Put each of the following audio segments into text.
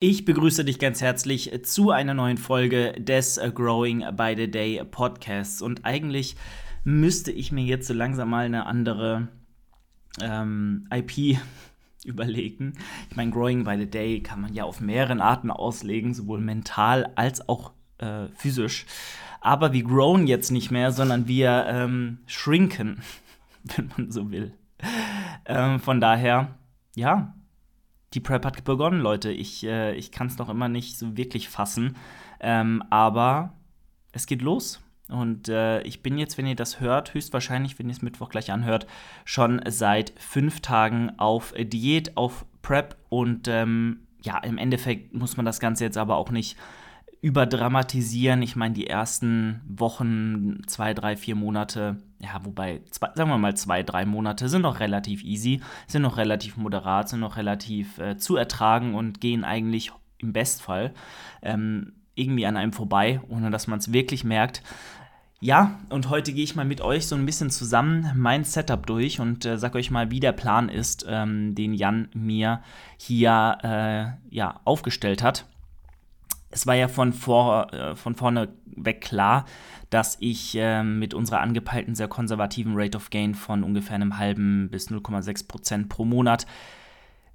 Ich begrüße dich ganz herzlich zu einer neuen Folge des Growing by the Day Podcasts. Und eigentlich müsste ich mir jetzt so langsam mal eine andere ähm, IP überlegen. Ich meine, Growing by the Day kann man ja auf mehreren Arten auslegen, sowohl mental als auch äh, physisch. Aber wir growen jetzt nicht mehr, sondern wir ähm, shrinken, wenn man so will. Ähm, von daher, ja, die Prep hat begonnen, Leute. Ich, äh, ich kann es noch immer nicht so wirklich fassen. Ähm, aber es geht los. Und äh, ich bin jetzt, wenn ihr das hört, höchstwahrscheinlich, wenn ihr es Mittwoch gleich anhört, schon seit fünf Tagen auf Diät, auf Prep. Und ähm, ja, im Endeffekt muss man das Ganze jetzt aber auch nicht überdramatisieren. Ich meine, die ersten Wochen, zwei, drei, vier Monate, ja, wobei, zwei, sagen wir mal zwei, drei Monate sind noch relativ easy, sind noch relativ moderat, sind noch relativ äh, zu ertragen und gehen eigentlich im Bestfall ähm, irgendwie an einem vorbei, ohne dass man es wirklich merkt. Ja, und heute gehe ich mal mit euch so ein bisschen zusammen mein Setup durch und äh, sag euch mal, wie der Plan ist, ähm, den Jan mir hier äh, ja, aufgestellt hat es war ja von, vor, äh, von vorne weg klar, dass ich äh, mit unserer angepeilten, sehr konservativen Rate of Gain von ungefähr einem halben bis 0,6 Prozent pro Monat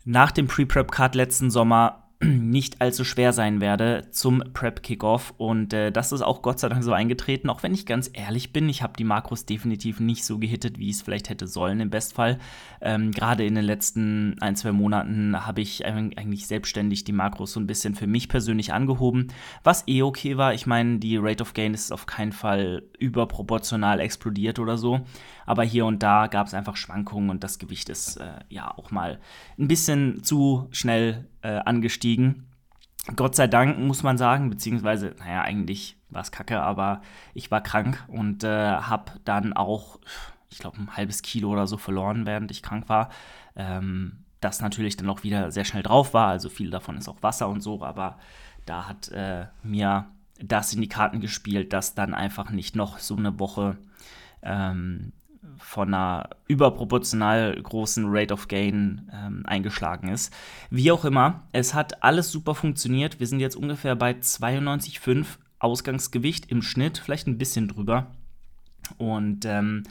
nach dem Pre-Prep-Card letzten Sommer nicht allzu schwer sein werde zum Prep-Kickoff. Und äh, das ist auch Gott sei Dank so eingetreten, auch wenn ich ganz ehrlich bin. Ich habe die Makros definitiv nicht so gehittet, wie ich es vielleicht hätte sollen im Bestfall. Ähm, Gerade in den letzten ein, zwei Monaten habe ich eigentlich selbstständig die Makros so ein bisschen für mich persönlich angehoben, was eh okay war. Ich meine, die Rate of Gain ist auf keinen Fall überproportional explodiert oder so. Aber hier und da gab es einfach Schwankungen und das Gewicht ist äh, ja auch mal ein bisschen zu schnell äh, angestiegen. Gott sei Dank muss man sagen, beziehungsweise, naja, eigentlich war es kacke, aber ich war krank und äh, habe dann auch, ich glaube, ein halbes Kilo oder so verloren, während ich krank war. Ähm, das natürlich dann auch wieder sehr schnell drauf war, also viel davon ist auch Wasser und so, aber da hat äh, mir das in die Karten gespielt, dass dann einfach nicht noch so eine Woche ähm, von einer überproportional großen Rate of Gain ähm, eingeschlagen ist. Wie auch immer, es hat alles super funktioniert. Wir sind jetzt ungefähr bei 92,5 Ausgangsgewicht im Schnitt, vielleicht ein bisschen drüber. Und ähm,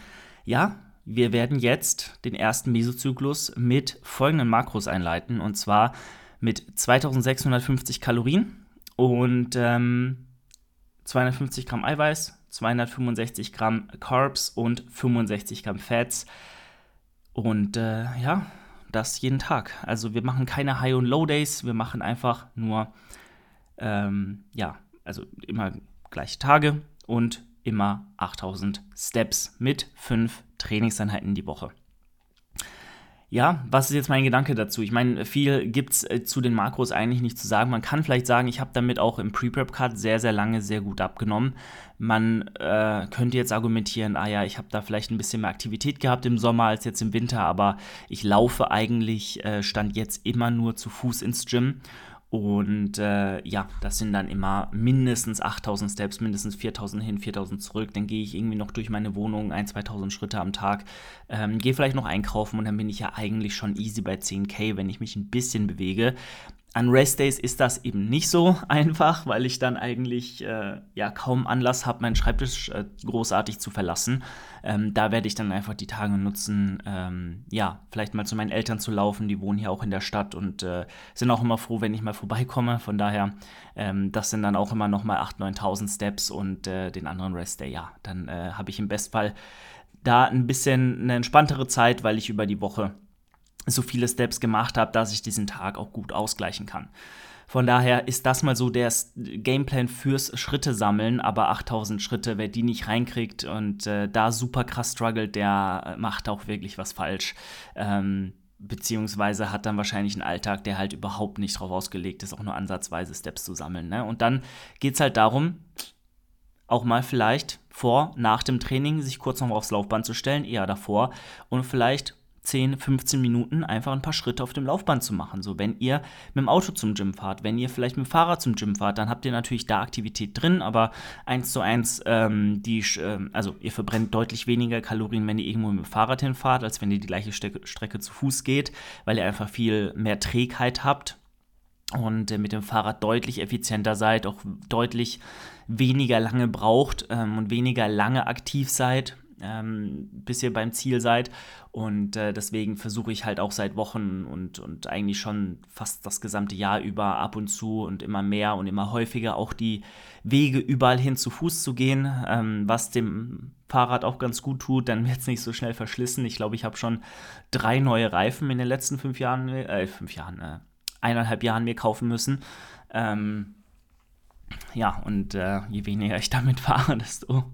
ja, wir werden jetzt den ersten Mesozyklus mit folgenden Makros einleiten. Und zwar mit 2650 Kalorien und ähm, 250 Gramm Eiweiß, 265 Gramm Carbs und 65 Gramm Fats. Und äh, ja, das jeden Tag. Also wir machen keine High- und Low-Days, wir machen einfach nur, ähm, ja, also immer gleiche Tage und immer 8000 Steps mit fünf Trainingseinheiten die Woche. Ja, was ist jetzt mein Gedanke dazu? Ich meine, viel gibt es äh, zu den Makros eigentlich nicht zu sagen. Man kann vielleicht sagen, ich habe damit auch im Pre-Prep-Cut sehr, sehr lange sehr gut abgenommen. Man äh, könnte jetzt argumentieren, ah ja, ich habe da vielleicht ein bisschen mehr Aktivität gehabt im Sommer als jetzt im Winter, aber ich laufe eigentlich, äh, stand jetzt immer nur zu Fuß ins Gym. Und äh, ja, das sind dann immer mindestens 8000 Steps, mindestens 4000 hin, 4000 zurück. Dann gehe ich irgendwie noch durch meine Wohnung, 1, 2000 Schritte am Tag. Ähm, gehe vielleicht noch einkaufen und dann bin ich ja eigentlich schon easy bei 10k, wenn ich mich ein bisschen bewege. An Restdays ist das eben nicht so einfach, weil ich dann eigentlich äh, ja kaum Anlass habe, meinen Schreibtisch äh, großartig zu verlassen. Ähm, da werde ich dann einfach die Tage nutzen, ähm, ja, vielleicht mal zu meinen Eltern zu laufen. Die wohnen hier auch in der Stadt und äh, sind auch immer froh, wenn ich mal vorbeikomme. Von daher, ähm, das sind dann auch immer noch mal 8.000, 9.000 Steps und äh, den anderen Restday, ja, dann äh, habe ich im Bestfall da ein bisschen eine entspanntere Zeit, weil ich über die Woche so viele Steps gemacht habe, dass ich diesen Tag auch gut ausgleichen kann. Von daher ist das mal so der Gameplan fürs Schritte sammeln, aber 8000 Schritte, wer die nicht reinkriegt und äh, da super krass struggelt, der macht auch wirklich was falsch. Ähm, beziehungsweise hat dann wahrscheinlich einen Alltag, der halt überhaupt nicht darauf ausgelegt ist, auch nur ansatzweise Steps zu sammeln. Ne? Und dann geht es halt darum, auch mal vielleicht vor, nach dem Training sich kurz noch aufs Laufband zu stellen, eher davor und vielleicht 10, 15 Minuten einfach ein paar Schritte auf dem Laufband zu machen. So, wenn ihr mit dem Auto zum Gym fahrt, wenn ihr vielleicht mit dem Fahrrad zum Gym fahrt, dann habt ihr natürlich da Aktivität drin, aber eins zu eins, ähm, die, äh, also ihr verbrennt deutlich weniger Kalorien, wenn ihr irgendwo mit dem Fahrrad hinfahrt, als wenn ihr die gleiche Strecke, Strecke zu Fuß geht, weil ihr einfach viel mehr Trägheit habt und äh, mit dem Fahrrad deutlich effizienter seid, auch deutlich weniger lange braucht ähm, und weniger lange aktiv seid, ähm, bis ihr beim Ziel seid. Und äh, deswegen versuche ich halt auch seit Wochen und, und eigentlich schon fast das gesamte Jahr über ab und zu und immer mehr und immer häufiger auch die Wege überall hin zu Fuß zu gehen, ähm, was dem Fahrrad auch ganz gut tut, dann wird es nicht so schnell verschlissen. Ich glaube, ich habe schon drei neue Reifen in den letzten fünf Jahren, äh, fünf Jahren, äh, eineinhalb Jahren mir kaufen müssen. Ähm, ja, und äh, je weniger ich damit fahre, desto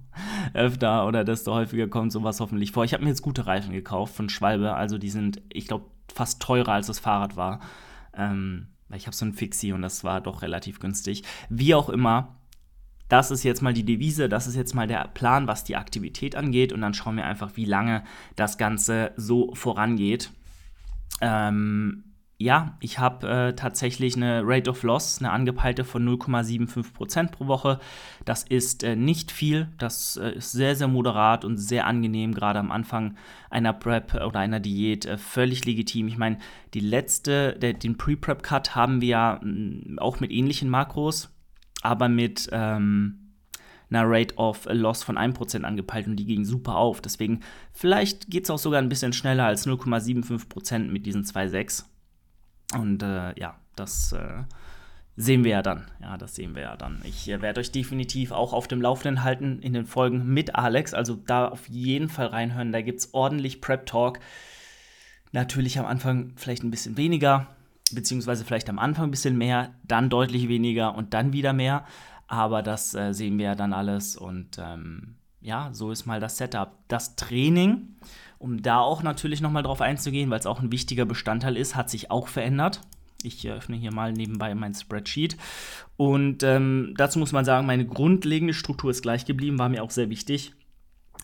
öfter oder desto häufiger kommt sowas hoffentlich vor. Ich habe mir jetzt gute Reifen gekauft von Schwalbe, also die sind, ich glaube, fast teurer als das Fahrrad war. Ähm, ich habe so ein Fixie und das war doch relativ günstig. Wie auch immer, das ist jetzt mal die Devise, das ist jetzt mal der Plan, was die Aktivität angeht und dann schauen wir einfach, wie lange das Ganze so vorangeht. Ähm, ja, ich habe äh, tatsächlich eine Rate of Loss, eine angepeilte von 0,75% pro Woche. Das ist äh, nicht viel, das äh, ist sehr, sehr moderat und sehr angenehm, gerade am Anfang einer Prep oder einer Diät, äh, völlig legitim. Ich meine, die letzte, der, den Pre-Prep-Cut haben wir ja mm, auch mit ähnlichen Makros, aber mit ähm, einer Rate of Loss von 1% angepeilt und die ging super auf. Deswegen, vielleicht geht es auch sogar ein bisschen schneller als 0,75% mit diesen 2,6. Und äh, ja, das äh, sehen wir ja dann. Ja, das sehen wir ja dann. Ich äh, werde euch definitiv auch auf dem Laufenden halten in den Folgen mit Alex. Also da auf jeden Fall reinhören. Da gibt es ordentlich Prep Talk. Natürlich am Anfang vielleicht ein bisschen weniger, beziehungsweise vielleicht am Anfang ein bisschen mehr, dann deutlich weniger und dann wieder mehr. Aber das äh, sehen wir ja dann alles. Und ähm, ja, so ist mal das Setup. Das Training um da auch natürlich nochmal drauf einzugehen, weil es auch ein wichtiger Bestandteil ist, hat sich auch verändert. Ich öffne hier mal nebenbei mein Spreadsheet. Und ähm, dazu muss man sagen, meine grundlegende Struktur ist gleich geblieben, war mir auch sehr wichtig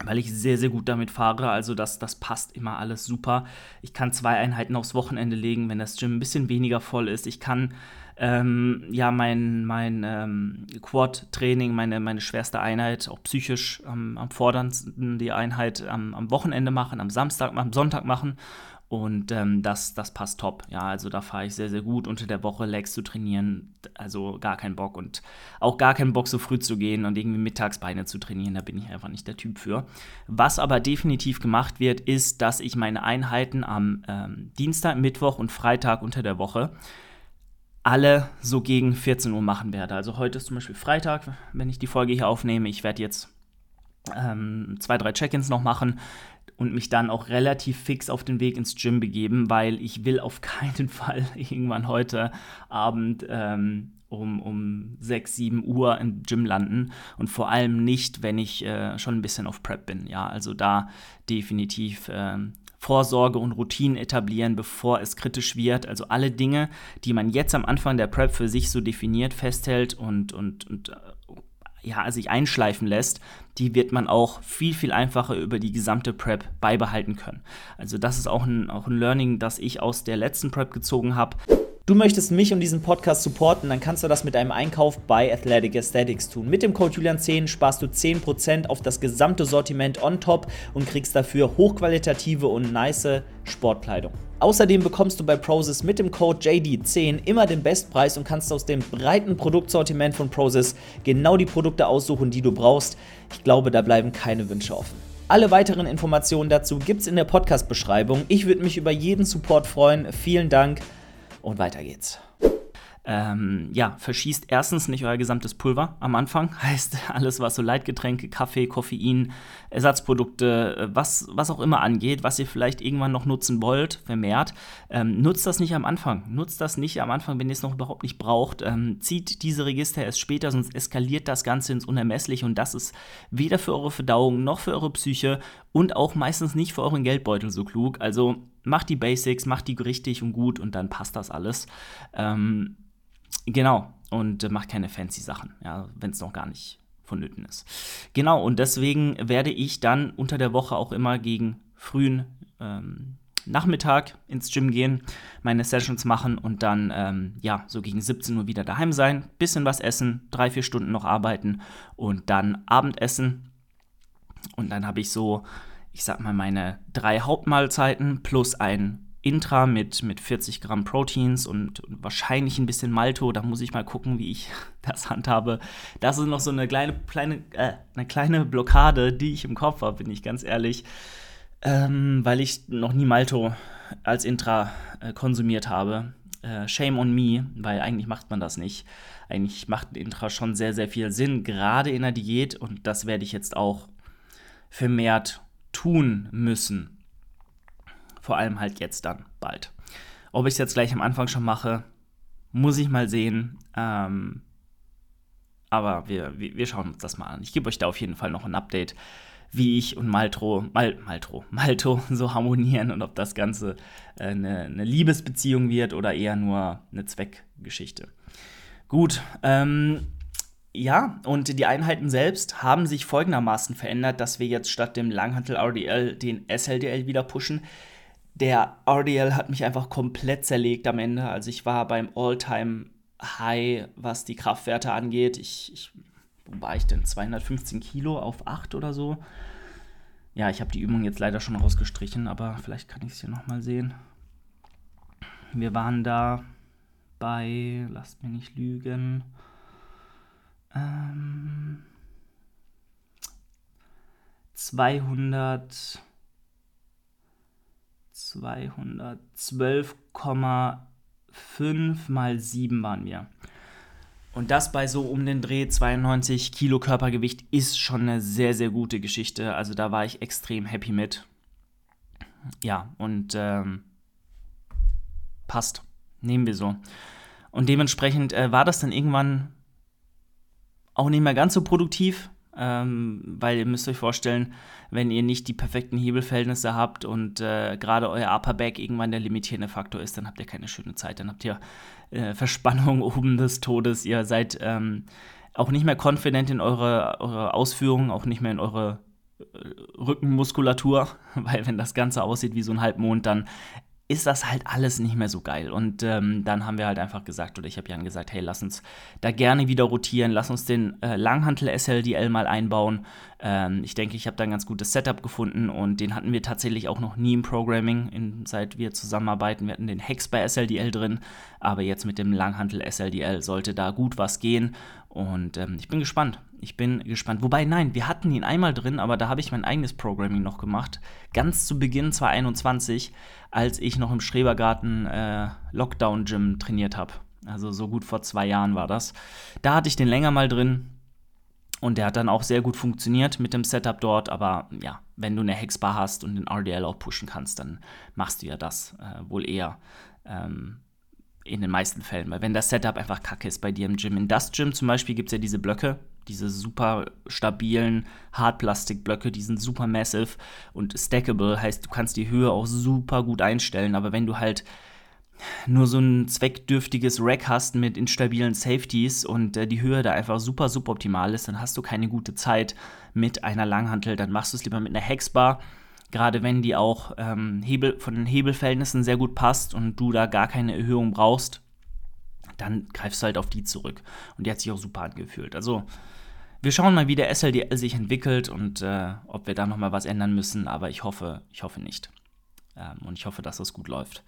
weil ich sehr, sehr gut damit fahre. Also das, das passt immer alles super. Ich kann zwei Einheiten aufs Wochenende legen, wenn das Gym ein bisschen weniger voll ist. Ich kann ähm, ja mein, mein ähm, Quad-Training, meine, meine schwerste Einheit, auch psychisch ähm, am forderndsten die Einheit am, am Wochenende machen, am Samstag, am Sonntag machen. Und ähm, das, das passt top. Ja, also da fahre ich sehr, sehr gut. Unter der Woche Legs zu trainieren, also gar keinen Bock. Und auch gar keinen Bock, so früh zu gehen und irgendwie Mittagsbeine zu trainieren. Da bin ich einfach nicht der Typ für. Was aber definitiv gemacht wird, ist, dass ich meine Einheiten am ähm, Dienstag, Mittwoch und Freitag unter der Woche alle so gegen 14 Uhr machen werde. Also heute ist zum Beispiel Freitag, wenn ich die Folge hier aufnehme. Ich werde jetzt ähm, zwei, drei Check-ins noch machen und mich dann auch relativ fix auf den Weg ins Gym begeben, weil ich will auf keinen Fall irgendwann heute Abend ähm, um, um 6, 7 Uhr im Gym landen und vor allem nicht, wenn ich äh, schon ein bisschen auf Prep bin. Ja, also da definitiv äh, Vorsorge und Routinen etablieren, bevor es kritisch wird. Also alle Dinge, die man jetzt am Anfang der Prep für sich so definiert, festhält und, und, und äh, ja, sich einschleifen lässt, die wird man auch viel, viel einfacher über die gesamte Prep beibehalten können. Also das ist auch ein, auch ein Learning, das ich aus der letzten Prep gezogen habe. Du möchtest mich und diesen Podcast supporten, dann kannst du das mit einem Einkauf bei Athletic Aesthetics tun. Mit dem Code Julian10 sparst du 10% auf das gesamte Sortiment on top und kriegst dafür hochqualitative und nice Sportkleidung. Außerdem bekommst du bei Prozis mit dem Code JD10 immer den Bestpreis und kannst aus dem breiten Produktsortiment von Prozis genau die Produkte aussuchen, die du brauchst. Ich glaube, da bleiben keine Wünsche offen. Alle weiteren Informationen dazu gibt's in der Podcast-Beschreibung. Ich würde mich über jeden Support freuen. Vielen Dank und weiter geht's ähm, ja, verschießt erstens nicht euer gesamtes Pulver am Anfang. Heißt, alles, was so Leitgetränke, Kaffee, Koffein, Ersatzprodukte, äh, was, was auch immer angeht, was ihr vielleicht irgendwann noch nutzen wollt, vermehrt, ähm, nutzt das nicht am Anfang. Nutzt das nicht am Anfang, wenn ihr es noch überhaupt nicht braucht. Ähm, zieht diese Register erst später, sonst eskaliert das Ganze ins Unermessliche und das ist weder für eure Verdauung noch für eure Psyche und auch meistens nicht für euren Geldbeutel so klug. Also macht die Basics, macht die richtig und gut und dann passt das alles. Ähm, Genau, und äh, macht keine fancy Sachen, ja, wenn es noch gar nicht vonnöten ist. Genau, und deswegen werde ich dann unter der Woche auch immer gegen frühen ähm, Nachmittag ins Gym gehen, meine Sessions machen und dann, ähm, ja, so gegen 17 Uhr wieder daheim sein, bisschen was essen, drei, vier Stunden noch arbeiten und dann Abendessen. Und dann habe ich so, ich sag mal, meine drei Hauptmahlzeiten plus ein Intra mit, mit 40 Gramm Proteins und, wahrscheinlich ein bisschen Malto. Da muss ich mal gucken, wie ich das handhabe. Das ist noch so eine kleine, kleine, äh, eine kleine Blockade, die ich im Kopf habe, bin ich ganz ehrlich. Ähm, weil ich noch nie Malto als Intra äh, konsumiert habe. Äh, shame on me, weil eigentlich macht man das nicht. Eigentlich macht ein Intra schon sehr, sehr viel Sinn, gerade in der Diät. Und das werde ich jetzt auch vermehrt tun müssen vor allem halt jetzt dann bald. Ob ich es jetzt gleich am Anfang schon mache, muss ich mal sehen. Ähm, aber wir, wir, schauen uns das mal an. Ich gebe euch da auf jeden Fall noch ein Update, wie ich und Maltro, Mal, Maltro, Malto so harmonieren und ob das Ganze äh, eine, eine, Liebesbeziehung wird oder eher nur eine Zweckgeschichte. Gut, ähm, ja, und die Einheiten selbst haben sich folgendermaßen verändert, dass wir jetzt statt dem Langhantel RDL den SLDL wieder pushen der RDL hat mich einfach komplett zerlegt am Ende. Also ich war beim All-Time High, was die Kraftwerte angeht. Ich, ich, wo war ich denn? 215 Kilo auf 8 oder so. Ja, ich habe die Übung jetzt leider schon rausgestrichen, aber vielleicht kann ich es hier nochmal sehen. Wir waren da bei, lasst mich nicht lügen, ähm, 200. 212,5 mal 7 waren wir. Und das bei so um den Dreh 92 Kilo Körpergewicht ist schon eine sehr, sehr gute Geschichte. Also da war ich extrem happy mit. Ja, und ähm, passt. Nehmen wir so. Und dementsprechend äh, war das dann irgendwann auch nicht mehr ganz so produktiv. Ähm, weil ihr müsst euch vorstellen, wenn ihr nicht die perfekten Hebelverhältnisse habt und äh, gerade euer Upper Back irgendwann der limitierende Faktor ist, dann habt ihr keine schöne Zeit. Dann habt ihr äh, Verspannung oben des Todes. Ihr seid ähm, auch nicht mehr confident in eure, eure Ausführungen, auch nicht mehr in eure äh, Rückenmuskulatur, weil wenn das Ganze aussieht wie so ein Halbmond, dann ist das halt alles nicht mehr so geil. Und ähm, dann haben wir halt einfach gesagt, oder ich habe Jan gesagt, hey, lass uns da gerne wieder rotieren, lass uns den äh, Langhantel SLDL mal einbauen. Ähm, ich denke, ich habe da ein ganz gutes Setup gefunden und den hatten wir tatsächlich auch noch nie im Programming, in, seit wir zusammenarbeiten. Wir hatten den Hex bei SLDL drin, aber jetzt mit dem Langhantel SLDL sollte da gut was gehen. Und ähm, ich bin gespannt. Ich bin gespannt. Wobei, nein, wir hatten ihn einmal drin, aber da habe ich mein eigenes Programming noch gemacht. Ganz zu Beginn 2021, als ich noch im Schrebergarten äh, Lockdown Gym trainiert habe. Also so gut vor zwei Jahren war das. Da hatte ich den länger mal drin. Und der hat dann auch sehr gut funktioniert mit dem Setup dort. Aber ja, wenn du eine Hexbar hast und den RDL auch pushen kannst, dann machst du ja das äh, wohl eher. Ähm, in den meisten Fällen, weil wenn das Setup einfach kacke ist bei dir im Gym. In das Gym zum Beispiel gibt es ja diese Blöcke, diese super stabilen Hartplastikblöcke, die sind super massive und stackable, heißt, du kannst die Höhe auch super gut einstellen, aber wenn du halt nur so ein zweckdürftiges Rack hast mit instabilen Safeties und äh, die Höhe da einfach super suboptimal ist, dann hast du keine gute Zeit mit einer Langhantel, dann machst du es lieber mit einer Hexbar gerade wenn die auch ähm, Hebel, von den Hebelverhältnissen sehr gut passt und du da gar keine Erhöhung brauchst, dann greifst du halt auf die zurück. Und die hat sich auch super angefühlt. Also wir schauen mal, wie der SLDL sich entwickelt und äh, ob wir da nochmal was ändern müssen, aber ich hoffe, ich hoffe nicht. Ähm, und ich hoffe, dass das gut läuft.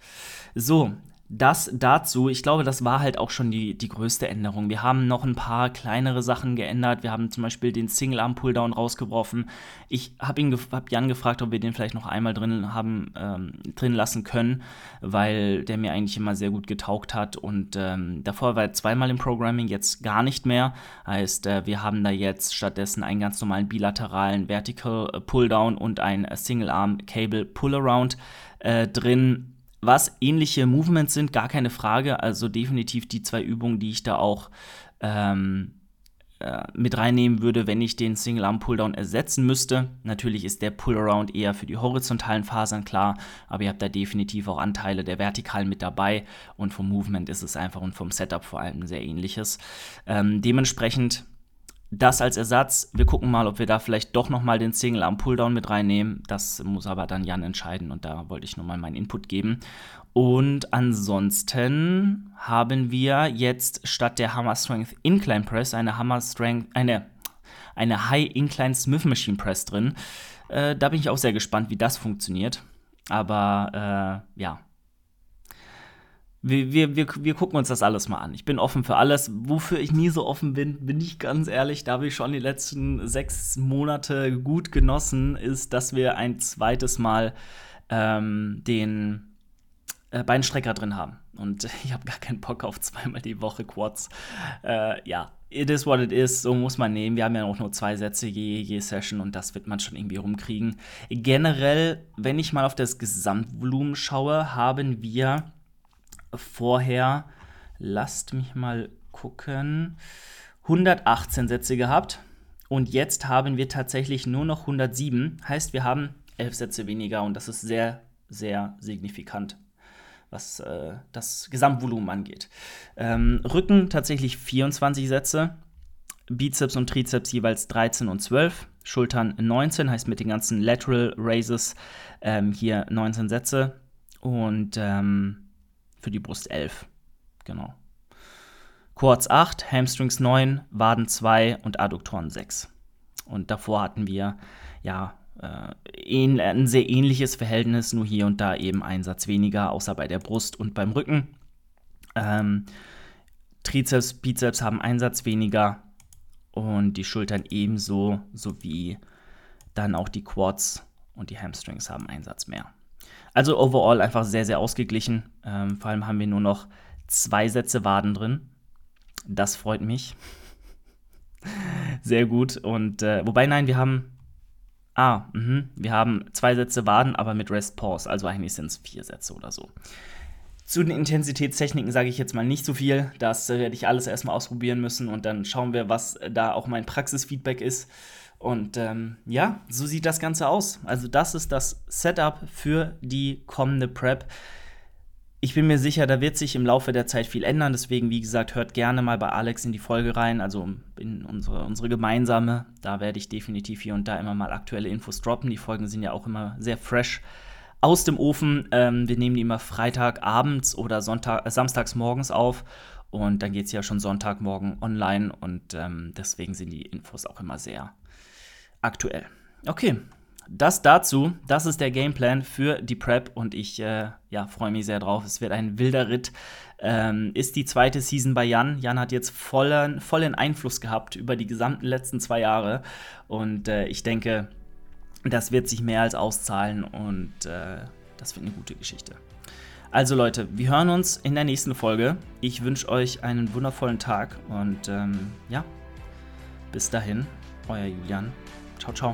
So, das dazu, ich glaube, das war halt auch schon die, die größte Änderung. Wir haben noch ein paar kleinere Sachen geändert. Wir haben zum Beispiel den Single-Arm-Pulldown rausgeworfen. Ich habe hab Jan gefragt, ob wir den vielleicht noch einmal drin haben, ähm, drin lassen können, weil der mir eigentlich immer sehr gut getaugt hat. Und ähm, davor war er zweimal im Programming, jetzt gar nicht mehr. Heißt, äh, wir haben da jetzt stattdessen einen ganz normalen bilateralen Vertical Pulldown und ein Single-Arm-Cable Pull-Around äh, drin was ähnliche Movements sind, gar keine Frage. Also definitiv die zwei Übungen, die ich da auch ähm, äh, mit reinnehmen würde, wenn ich den Single Arm Pulldown ersetzen müsste. Natürlich ist der Pull-Around eher für die horizontalen Fasern klar, aber ihr habt da definitiv auch Anteile der vertikalen mit dabei und vom Movement ist es einfach und vom Setup vor allem sehr ähnliches. Ähm, dementsprechend das als Ersatz. Wir gucken mal, ob wir da vielleicht doch nochmal den Single Arm Pulldown mit reinnehmen. Das muss aber dann Jan entscheiden und da wollte ich nur mal meinen Input geben. Und ansonsten haben wir jetzt statt der Hammer Strength Incline Press eine Hammer Strength, eine, eine High Incline Smith Machine Press drin. Äh, da bin ich auch sehr gespannt, wie das funktioniert. Aber äh, ja, wir, wir, wir, wir gucken uns das alles mal an. Ich bin offen für alles. Wofür ich nie so offen bin, bin ich ganz ehrlich, da habe ich schon die letzten sechs Monate gut genossen, ist, dass wir ein zweites Mal ähm, den äh, Beinstrecker drin haben. Und ich habe gar keinen Bock auf zweimal die Woche Quads. Äh, ja, it is what it is, so muss man nehmen. Wir haben ja auch nur zwei Sätze je, je Session und das wird man schon irgendwie rumkriegen. Generell, wenn ich mal auf das Gesamtvolumen schaue, haben wir vorher, lasst mich mal gucken, 118 Sätze gehabt. Und jetzt haben wir tatsächlich nur noch 107. Heißt, wir haben elf Sätze weniger und das ist sehr, sehr signifikant was äh, das Gesamtvolumen angeht. Ähm, Rücken tatsächlich 24 Sätze, Bizeps und Trizeps jeweils 13 und 12, Schultern 19, heißt mit den ganzen Lateral Raises ähm, hier 19 Sätze und ähm, für die Brust 11. Genau. Quads 8, Hamstrings 9, Waden 2 und Adduktoren 6. Und davor hatten wir ja äh, ein sehr ähnliches Verhältnis, nur hier und da eben ein Satz weniger, außer bei der Brust und beim Rücken. Ähm, Trizeps, Bizeps haben einen Satz weniger und die Schultern ebenso, sowie dann auch die Quads und die Hamstrings haben einen Satz mehr. Also overall einfach sehr, sehr ausgeglichen. Ähm, vor allem haben wir nur noch zwei Sätze Waden drin. Das freut mich. sehr gut. Und äh, wobei, nein, wir haben Ah, mh. wir haben zwei Sätze Waden, aber mit Rest Pause, also eigentlich sind es vier Sätze oder so. Zu den Intensitätstechniken sage ich jetzt mal nicht so viel. Das äh, werde ich alles erstmal ausprobieren müssen und dann schauen wir, was da auch mein Praxisfeedback ist. Und ähm, ja, so sieht das Ganze aus. Also das ist das Setup für die kommende Prep ich bin mir sicher, da wird sich im Laufe der Zeit viel ändern. Deswegen, wie gesagt, hört gerne mal bei Alex in die Folge rein, also in unsere, unsere gemeinsame. Da werde ich definitiv hier und da immer mal aktuelle Infos droppen. Die Folgen sind ja auch immer sehr fresh aus dem Ofen. Ähm, wir nehmen die immer Freitagabends oder Sonntag, äh, samstags morgens auf. Und dann geht es ja schon Sonntagmorgen online. Und ähm, deswegen sind die Infos auch immer sehr aktuell. Okay, das dazu, das ist der Gameplan für die Prep und ich äh, ja, freue mich sehr drauf. Es wird ein wilder Ritt. Ähm, ist die zweite Season bei Jan. Jan hat jetzt vollen, vollen Einfluss gehabt über die gesamten letzten zwei Jahre und äh, ich denke, das wird sich mehr als auszahlen und äh, das wird eine gute Geschichte. Also Leute, wir hören uns in der nächsten Folge. Ich wünsche euch einen wundervollen Tag und ähm, ja, bis dahin, euer Julian. 好冲